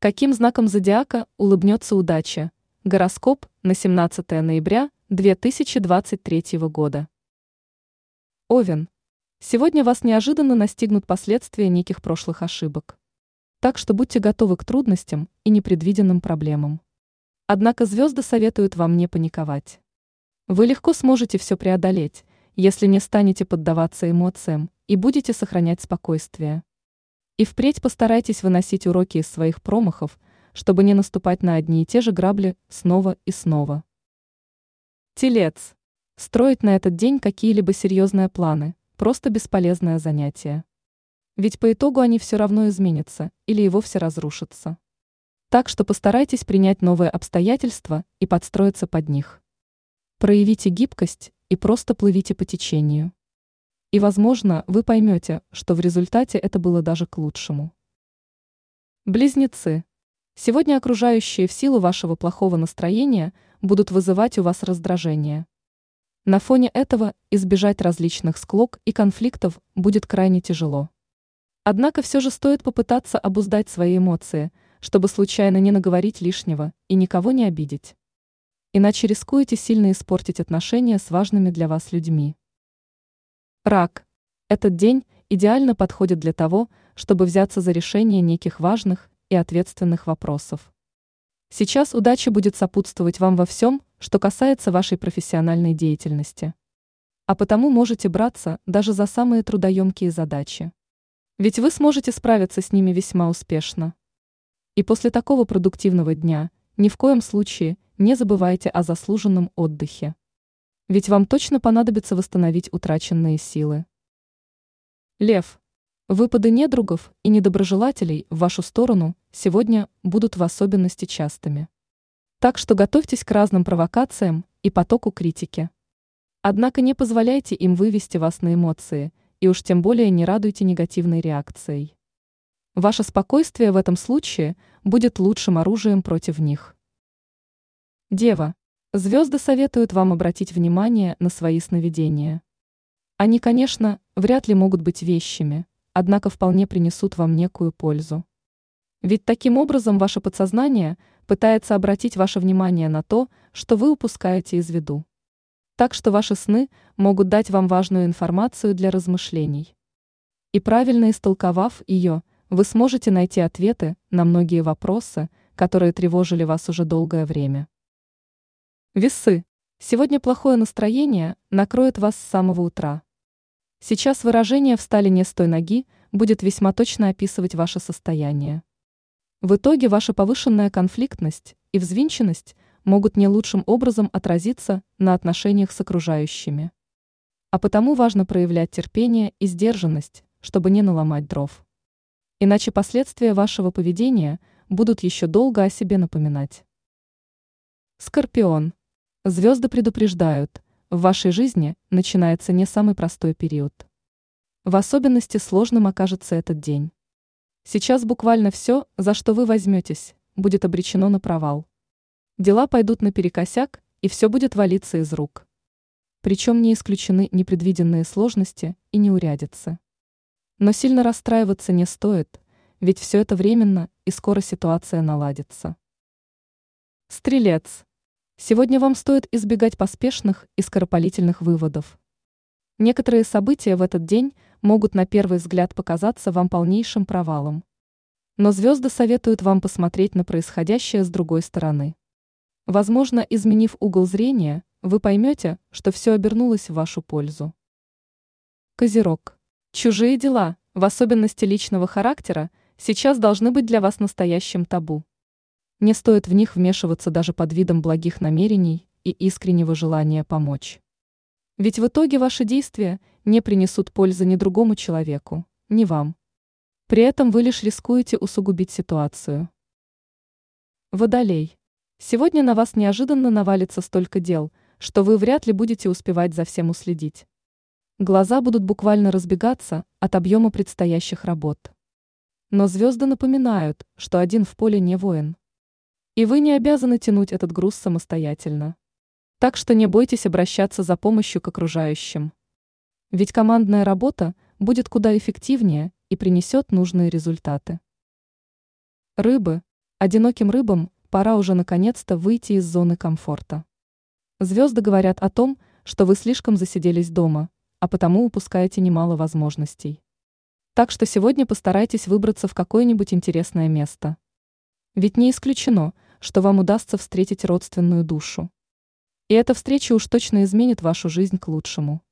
Каким знаком зодиака улыбнется удача? Гороскоп на 17 ноября 2023 года. Овен. Сегодня вас неожиданно настигнут последствия неких прошлых ошибок. Так что будьте готовы к трудностям и непредвиденным проблемам. Однако звезды советуют вам не паниковать. Вы легко сможете все преодолеть, если не станете поддаваться эмоциям и будете сохранять спокойствие. И впредь постарайтесь выносить уроки из своих промахов, чтобы не наступать на одни и те же грабли снова и снова. Телец. Строить на этот день какие-либо серьезные планы – просто бесполезное занятие. Ведь по итогу они все равно изменятся или и вовсе разрушатся. Так что постарайтесь принять новые обстоятельства и подстроиться под них. Проявите гибкость и просто плывите по течению. И, возможно, вы поймете, что в результате это было даже к лучшему. Близнецы. Сегодня окружающие в силу вашего плохого настроения будут вызывать у вас раздражение. На фоне этого избежать различных склок и конфликтов будет крайне тяжело. Однако все же стоит попытаться обуздать свои эмоции, чтобы случайно не наговорить лишнего и никого не обидеть. Иначе рискуете сильно испортить отношения с важными для вас людьми. Рак. Этот день идеально подходит для того, чтобы взяться за решение неких важных и ответственных вопросов. Сейчас удача будет сопутствовать вам во всем, что касается вашей профессиональной деятельности. А потому можете браться даже за самые трудоемкие задачи. Ведь вы сможете справиться с ними весьма успешно. И после такого продуктивного дня ни в коем случае не забывайте о заслуженном отдыхе. Ведь вам точно понадобится восстановить утраченные силы. Лев. Выпады недругов и недоброжелателей в вашу сторону сегодня будут в особенности частыми. Так что готовьтесь к разным провокациям и потоку критики. Однако не позволяйте им вывести вас на эмоции, и уж тем более не радуйте негативной реакцией. Ваше спокойствие в этом случае будет лучшим оружием против них. Дева. Звезды советуют вам обратить внимание на свои сновидения. Они, конечно, вряд ли могут быть вещами, однако вполне принесут вам некую пользу. Ведь таким образом ваше подсознание пытается обратить ваше внимание на то, что вы упускаете из виду. Так что ваши сны могут дать вам важную информацию для размышлений. И правильно истолковав ее, вы сможете найти ответы на многие вопросы, которые тревожили вас уже долгое время. Весы. Сегодня плохое настроение накроет вас с самого утра. Сейчас выражение «встали не с той ноги» будет весьма точно описывать ваше состояние. В итоге ваша повышенная конфликтность и взвинченность могут не лучшим образом отразиться на отношениях с окружающими. А потому важно проявлять терпение и сдержанность, чтобы не наломать дров. Иначе последствия вашего поведения будут еще долго о себе напоминать. Скорпион. Звезды предупреждают, в вашей жизни начинается не самый простой период. В особенности сложным окажется этот день. Сейчас буквально все, за что вы возьметесь, будет обречено на провал. Дела пойдут наперекосяк, и все будет валиться из рук. Причем не исключены непредвиденные сложности и неурядицы. Но сильно расстраиваться не стоит, ведь все это временно, и скоро ситуация наладится. Стрелец. Сегодня вам стоит избегать поспешных и скоропалительных выводов. Некоторые события в этот день могут на первый взгляд показаться вам полнейшим провалом. Но звезды советуют вам посмотреть на происходящее с другой стороны. Возможно, изменив угол зрения, вы поймете, что все обернулось в вашу пользу. Козерог. Чужие дела, в особенности личного характера, сейчас должны быть для вас настоящим табу. Не стоит в них вмешиваться даже под видом благих намерений и искреннего желания помочь. Ведь в итоге ваши действия не принесут пользы ни другому человеку, ни вам. При этом вы лишь рискуете усугубить ситуацию. Водолей. Сегодня на вас неожиданно навалится столько дел, что вы вряд ли будете успевать за всем уследить. Глаза будут буквально разбегаться от объема предстоящих работ. Но звезды напоминают, что один в поле не воин. И вы не обязаны тянуть этот груз самостоятельно. Так что не бойтесь обращаться за помощью к окружающим. Ведь командная работа будет куда эффективнее и принесет нужные результаты. Рыбы. Одиноким рыбам пора уже наконец-то выйти из зоны комфорта. Звезды говорят о том, что вы слишком засиделись дома, а потому упускаете немало возможностей. Так что сегодня постарайтесь выбраться в какое-нибудь интересное место. Ведь не исключено, что вам удастся встретить родственную душу. И эта встреча уж точно изменит вашу жизнь к лучшему.